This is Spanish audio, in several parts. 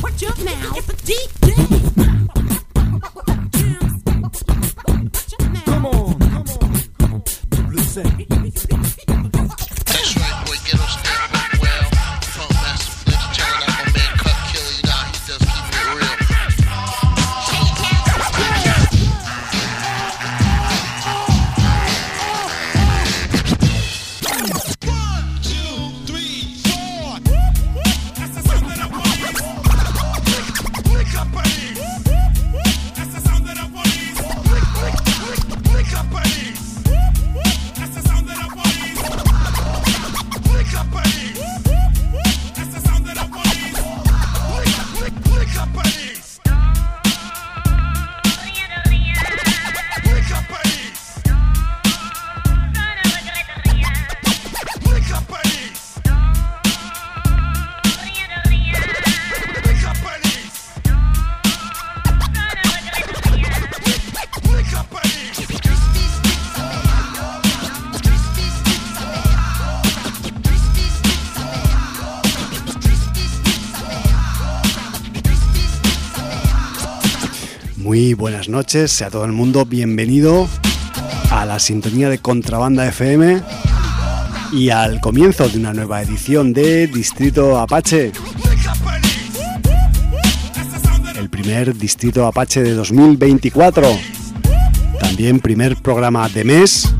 What you now? It's a deep day. Noches a todo el mundo, bienvenido a la sintonía de Contrabanda FM y al comienzo de una nueva edición de Distrito Apache. El primer Distrito Apache de 2024. También primer programa de mes.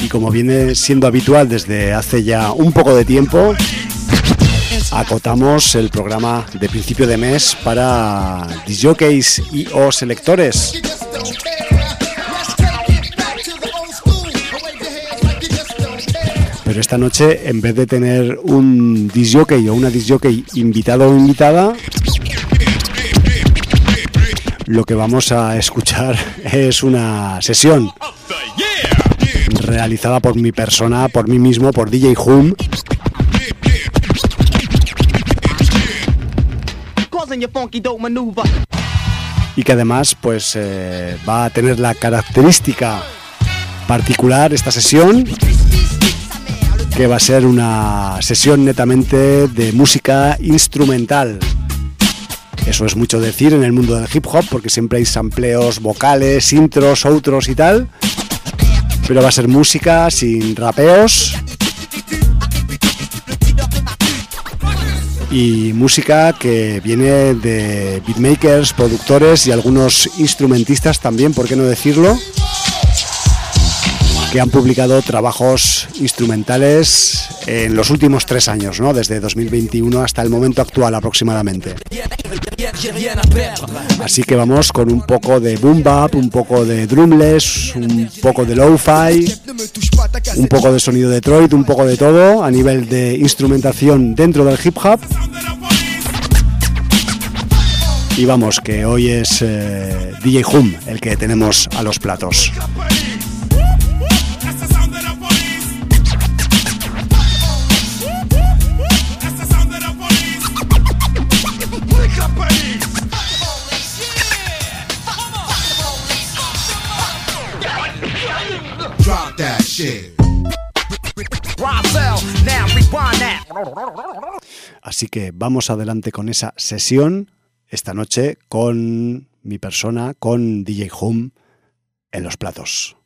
Y como viene siendo habitual desde hace ya un poco de tiempo, acotamos el programa de principio de mes para disjockeys y o selectores. Pero esta noche, en vez de tener un disjockey o una disjockey invitado o invitada, lo que vamos a escuchar es una sesión realizada por mi persona, por mí mismo, por DJ Hum Y que además pues eh, va a tener la característica particular esta sesión que va a ser una sesión netamente de música instrumental. Eso es mucho decir en el mundo del hip hop porque siempre hay sampleos vocales, intros, outros y tal. Pero va a ser música sin rapeos, y música que viene de beatmakers, productores y algunos instrumentistas también, ¿por qué no decirlo? Que han publicado trabajos instrumentales en los últimos tres años, ¿no? desde 2021 hasta el momento actual aproximadamente. Así que vamos con un poco de boom bap, un poco de drumless, un poco de lo-fi, un poco de sonido Detroit, un poco de todo a nivel de instrumentación dentro del hip hop. Y vamos, que hoy es eh, DJ Hum el que tenemos a los platos. Así que vamos adelante con esa sesión esta noche con mi persona, con DJ Hum en los platos.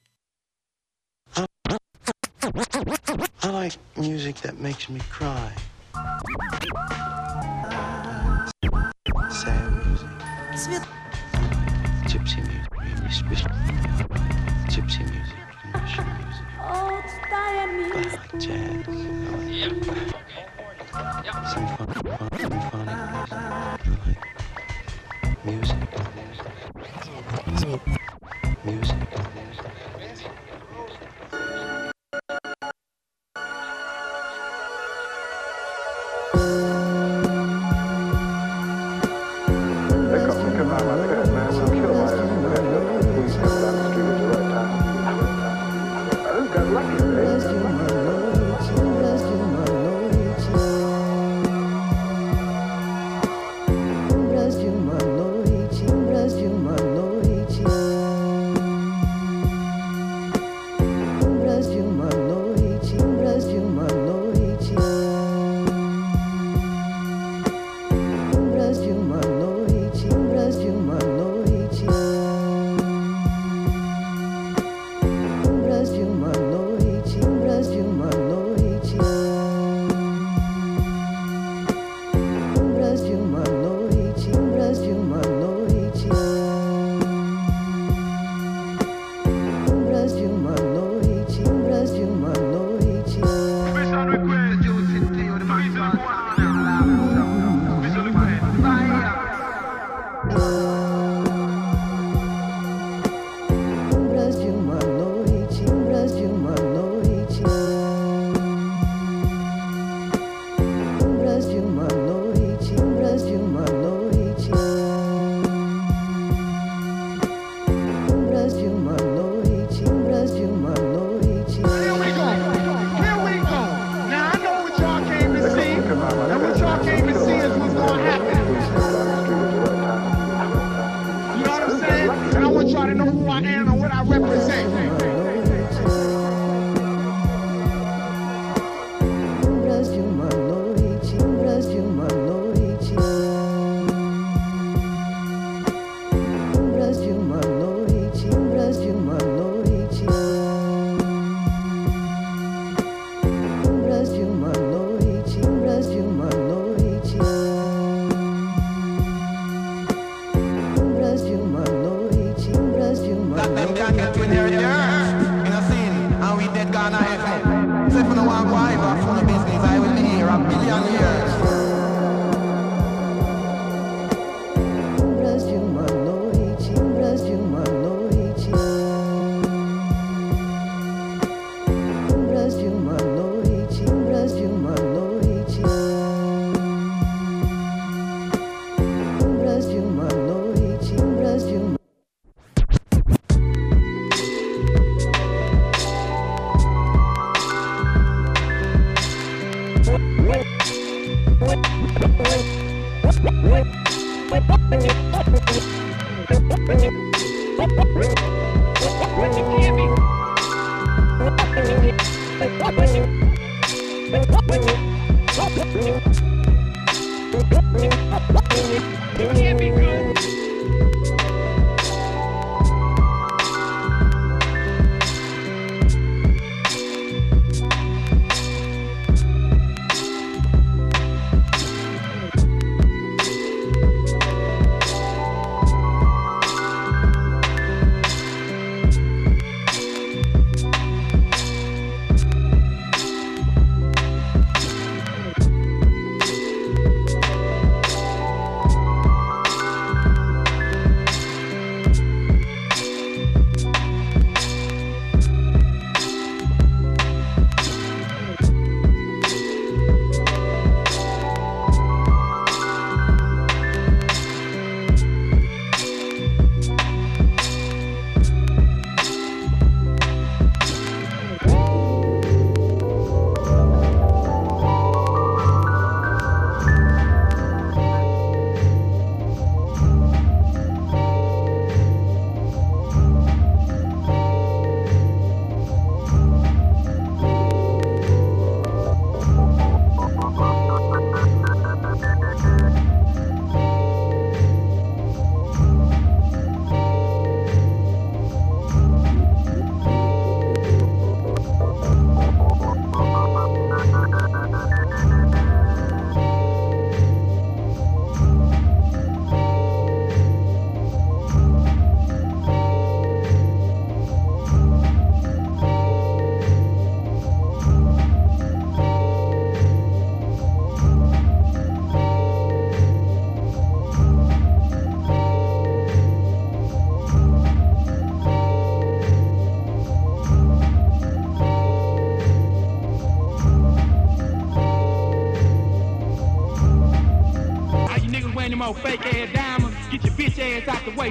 I like music that makes me cry. Sad music. Gypsy music. Gypsy music. Russian music. I like jazz. Symphonic music. Music. Music.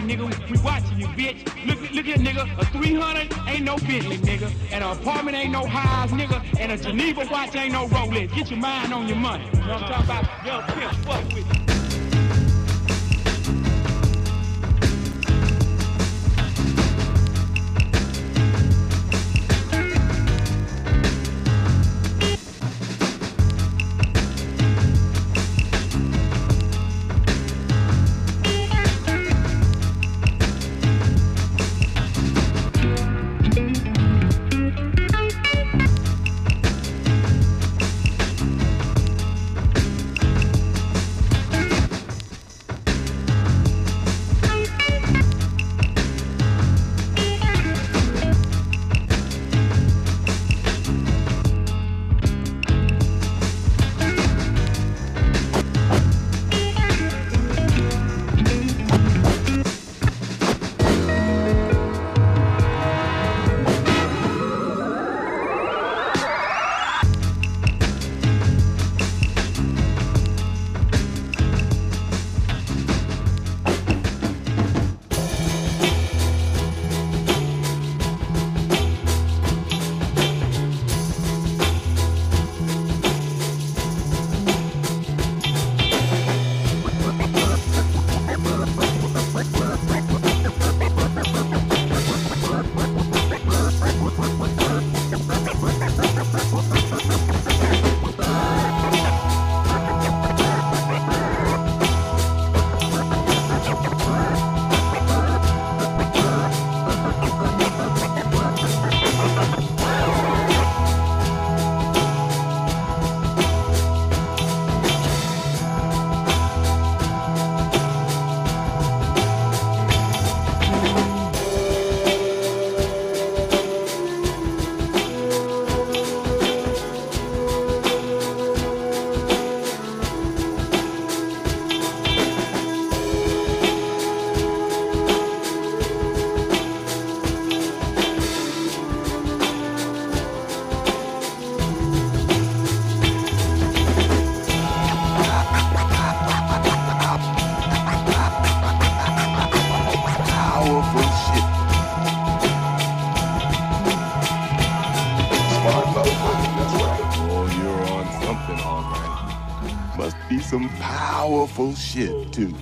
Nigga. We watching you, bitch. Look, look here, nigga. A 300 ain't no Bentley, nigga. And an apartment ain't no highs, nigga. And a Geneva watch ain't no Rolex. Get your mind on your money. You know what I'm talking about? Yo, pimp, fuck shit, too.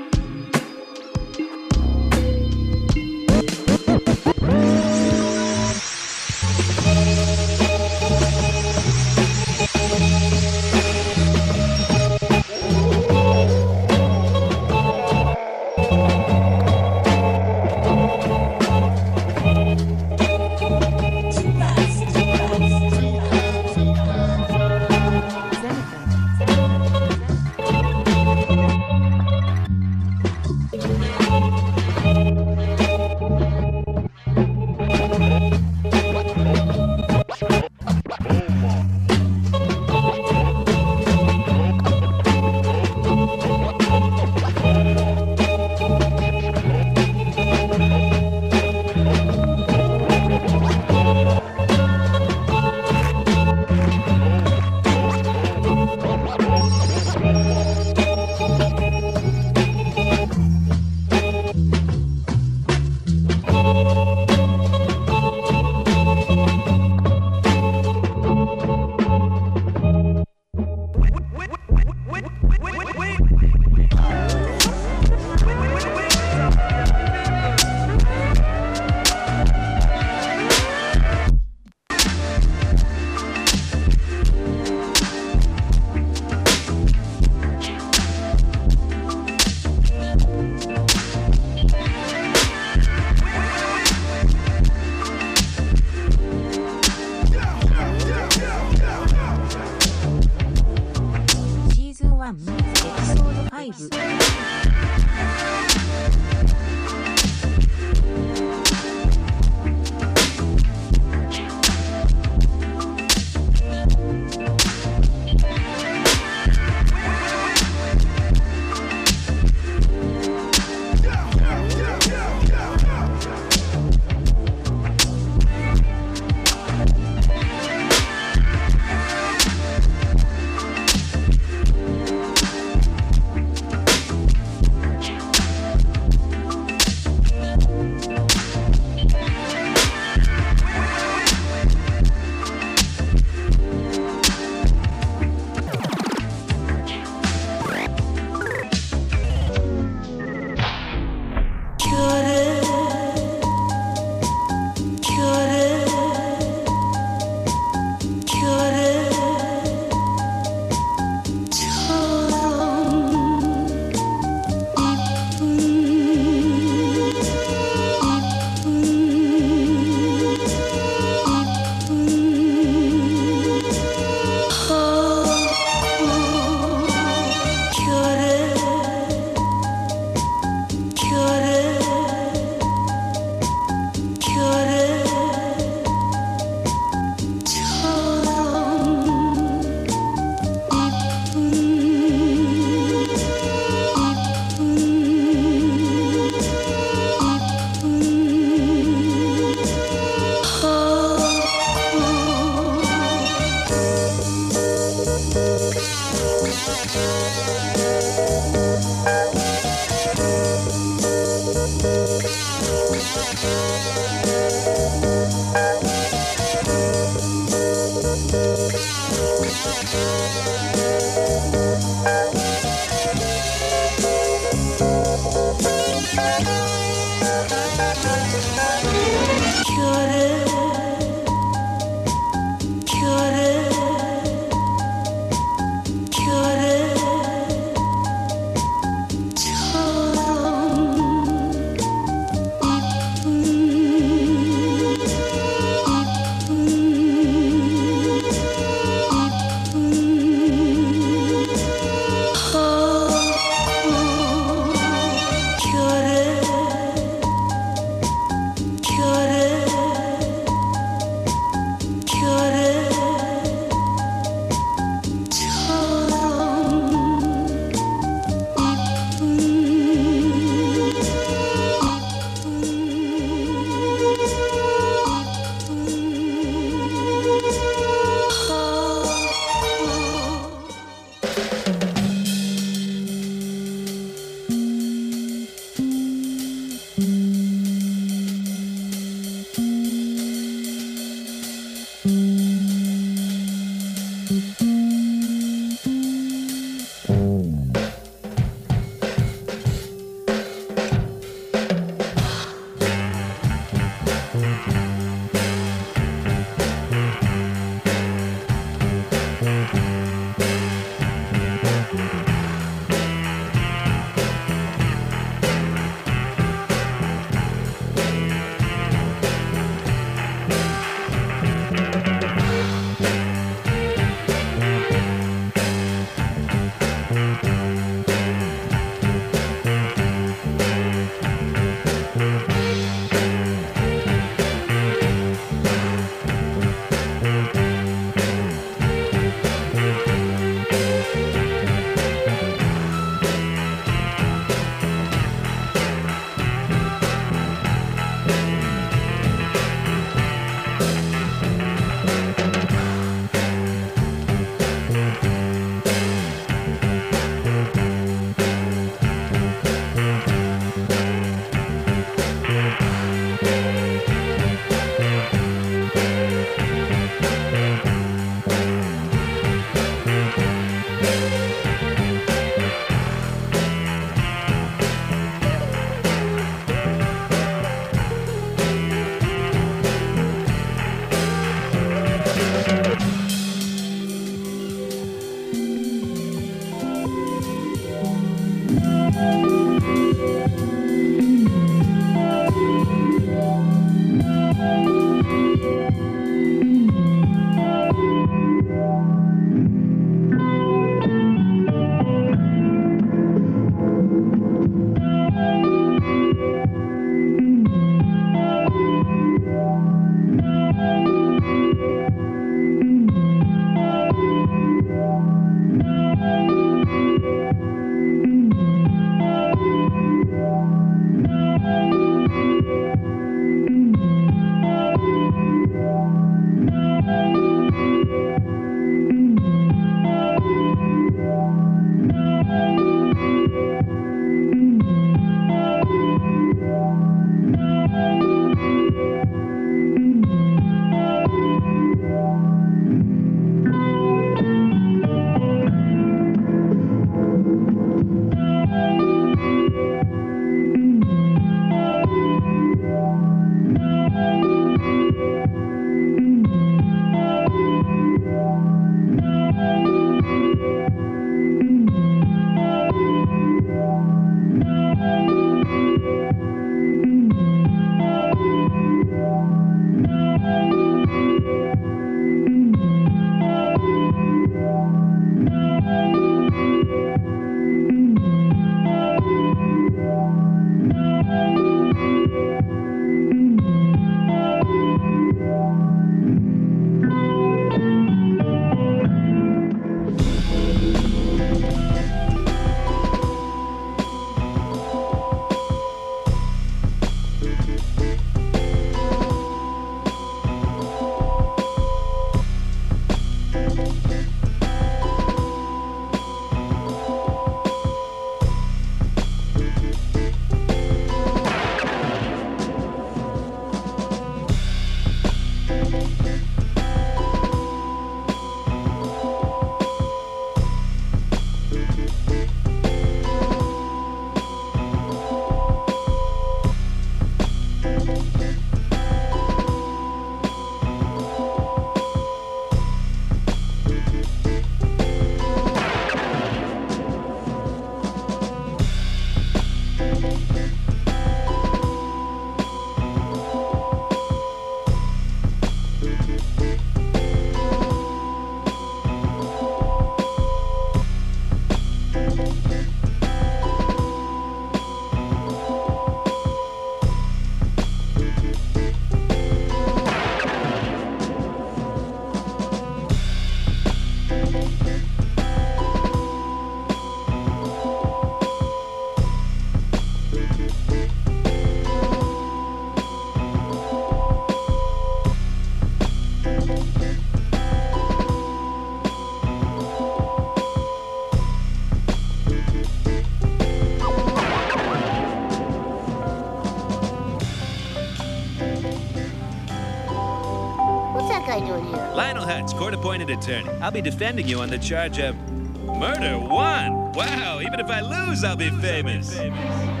Lawrence, court appointed attorney. I'll be defending you on the charge of murder one. Wow, even if I lose, I'll be famous. know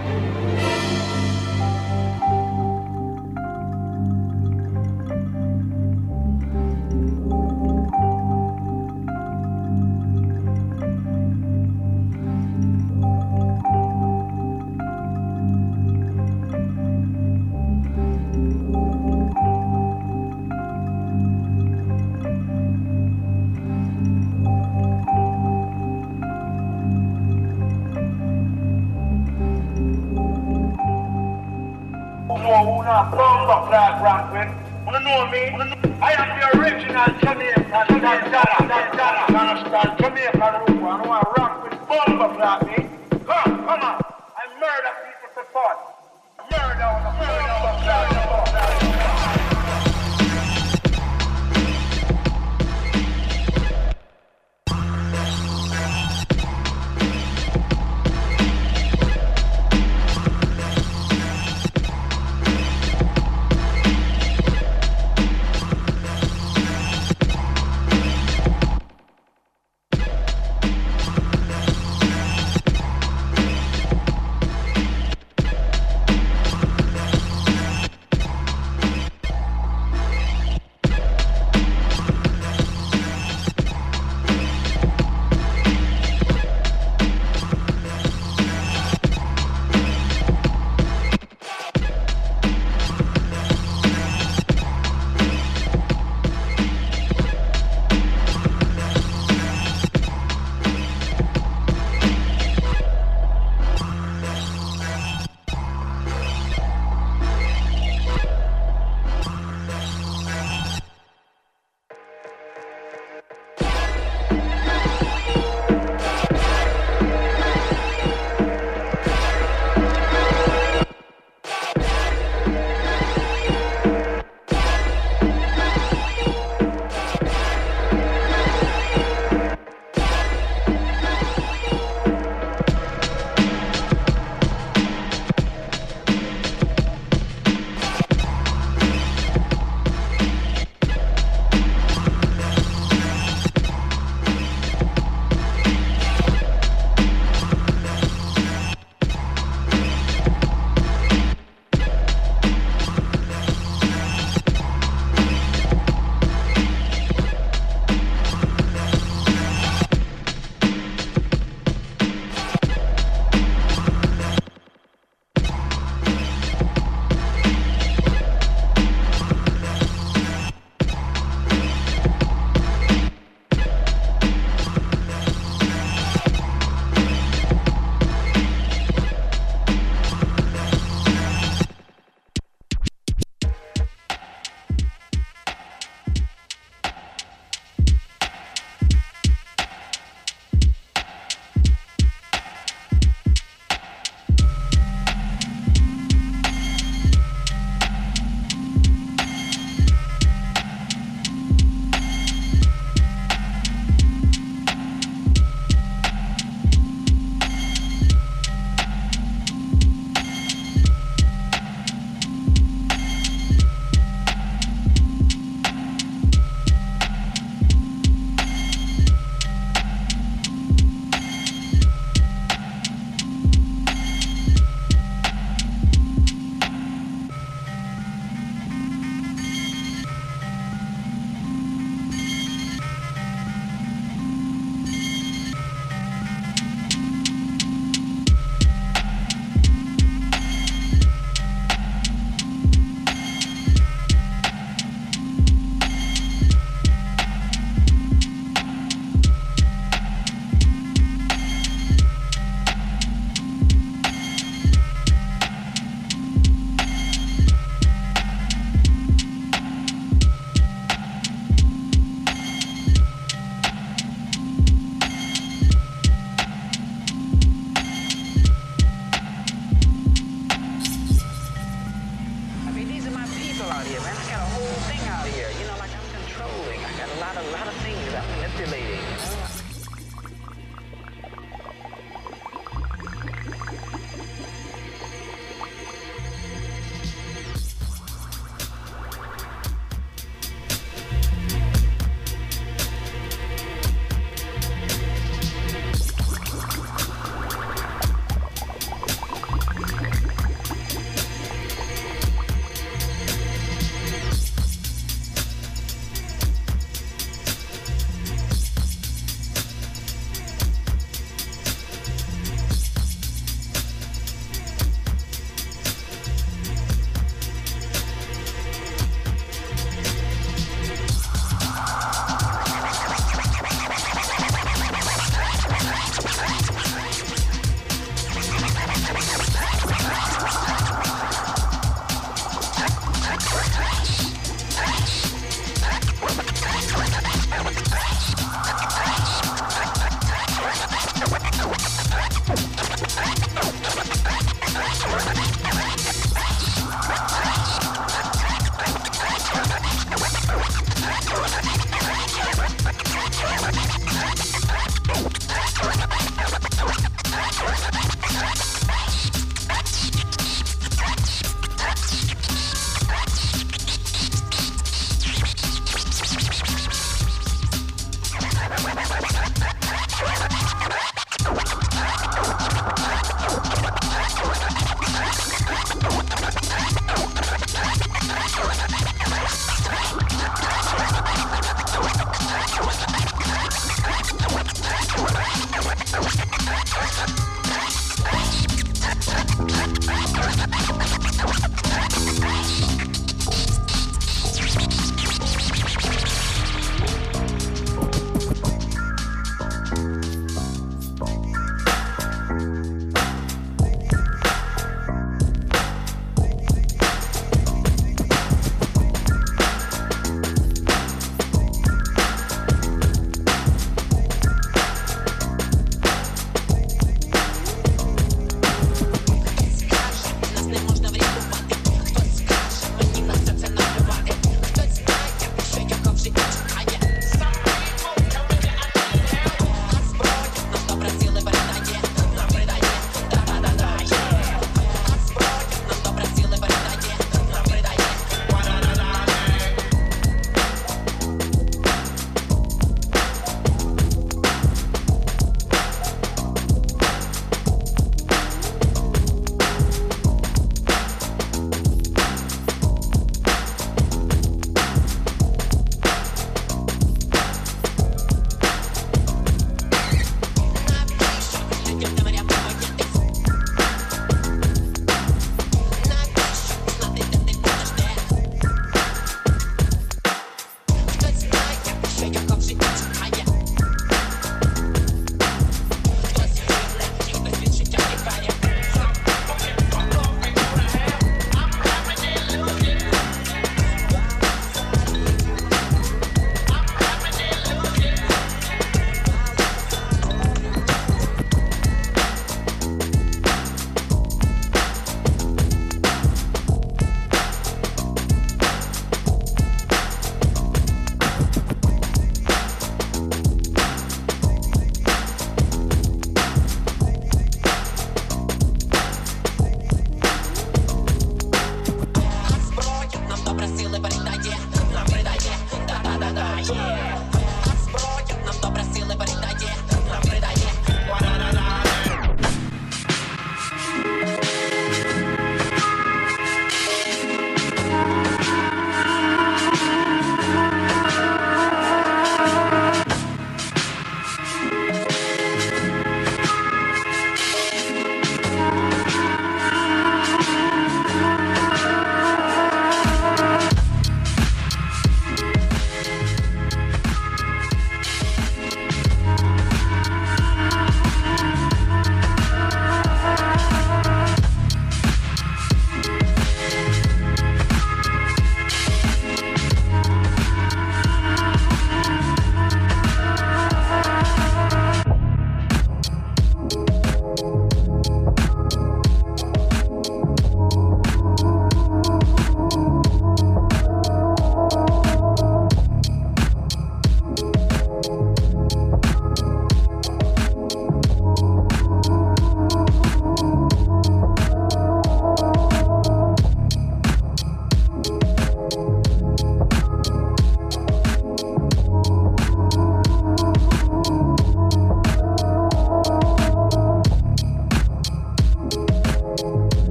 Clark Rockman. You know me. I am the original Jamaican. Jamaican. Jamaican. Jamaican. Jamaican. Jamaican. Jamaican. Jamaican. Jamaican. Jamaican. Jamaican. Jamaican. Jamaican. Jamaican.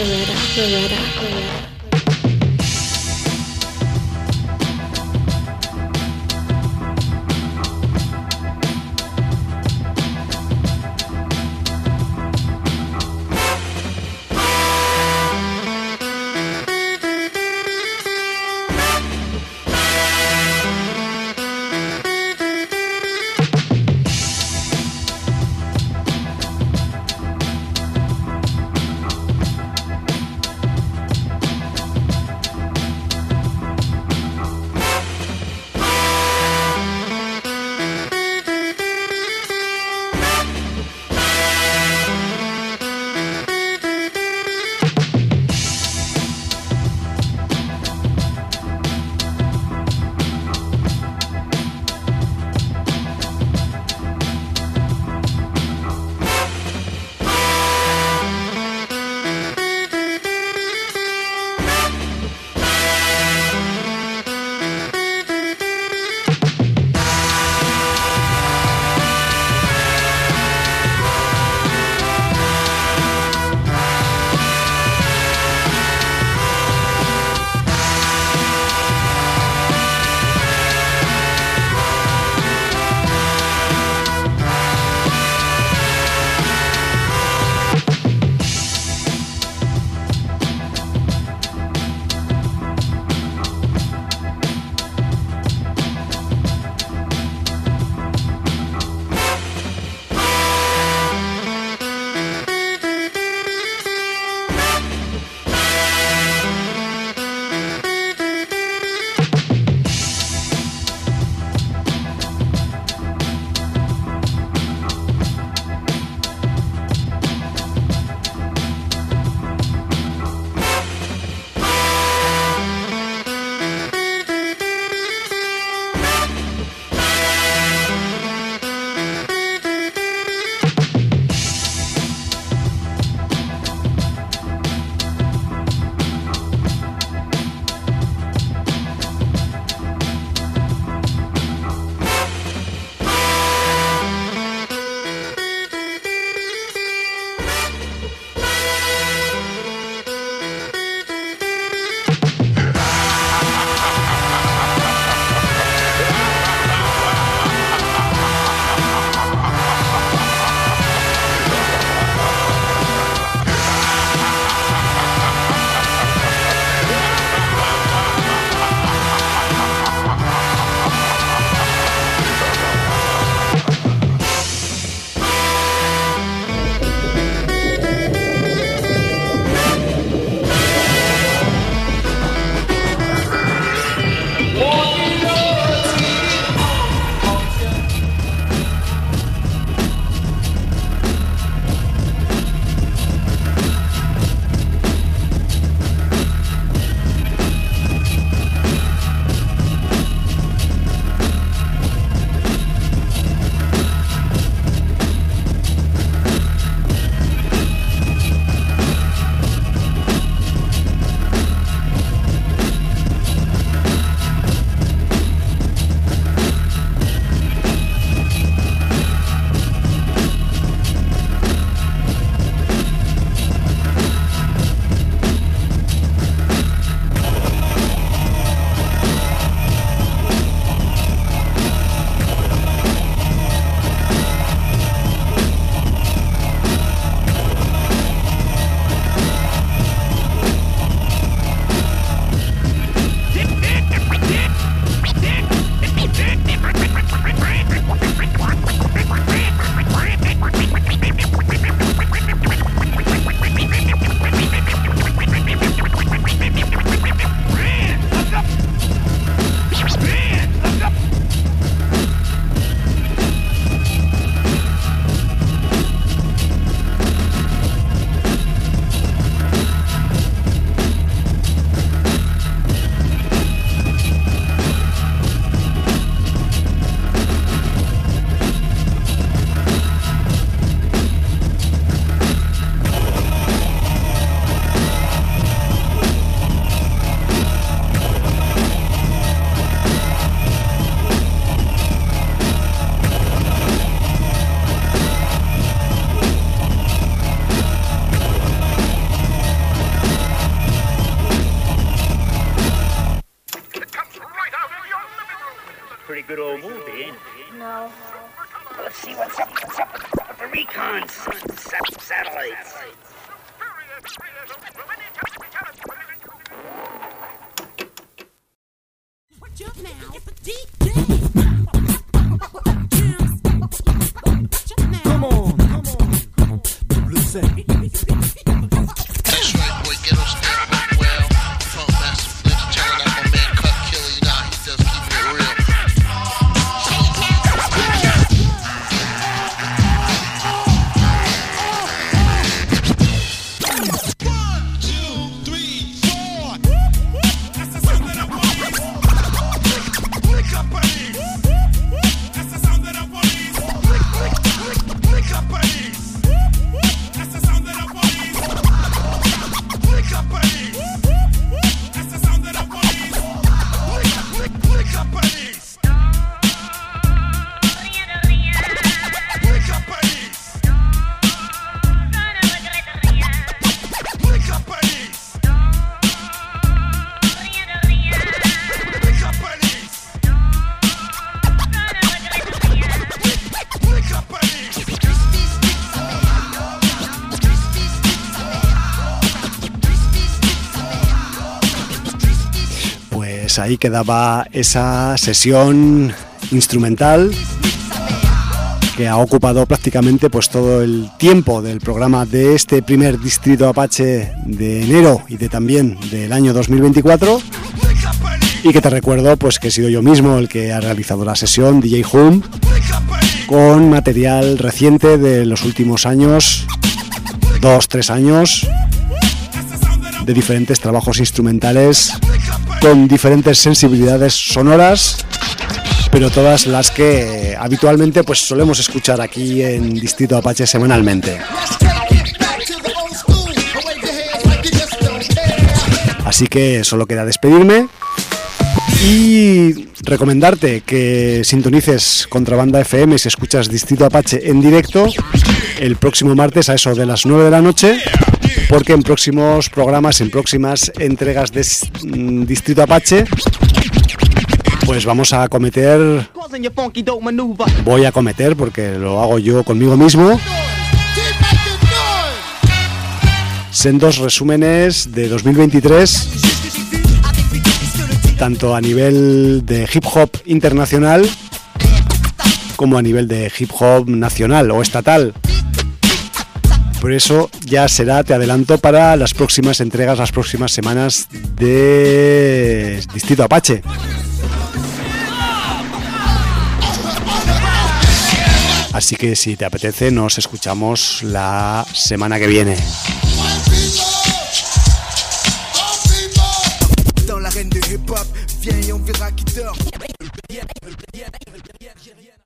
Ferretta, Ferretta, Ferretta. Ahí quedaba esa sesión instrumental que ha ocupado prácticamente pues todo el tiempo del programa de este primer distrito Apache de enero y de también del año 2024 y que te recuerdo pues que he sido yo mismo el que ha realizado la sesión DJ Hum con material reciente de los últimos años dos tres años de diferentes trabajos instrumentales con diferentes sensibilidades sonoras, pero todas las que habitualmente pues solemos escuchar aquí en Distrito Apache semanalmente. Así que solo queda despedirme y recomendarte que sintonices Contrabanda FM si escuchas Distrito Apache en directo el próximo martes a eso de las 9 de la noche porque en próximos programas, en próximas entregas de mm, Distrito Apache, pues vamos a cometer, voy a cometer, porque lo hago yo conmigo mismo, sendos resúmenes de 2023, tanto a nivel de hip hop internacional como a nivel de hip hop nacional o estatal. Por eso ya será, te adelanto, para las próximas entregas, las próximas semanas de Distrito Apache. Así que si te apetece, nos escuchamos la semana que viene. Dans de hip-hop, viens et on verra qui dort.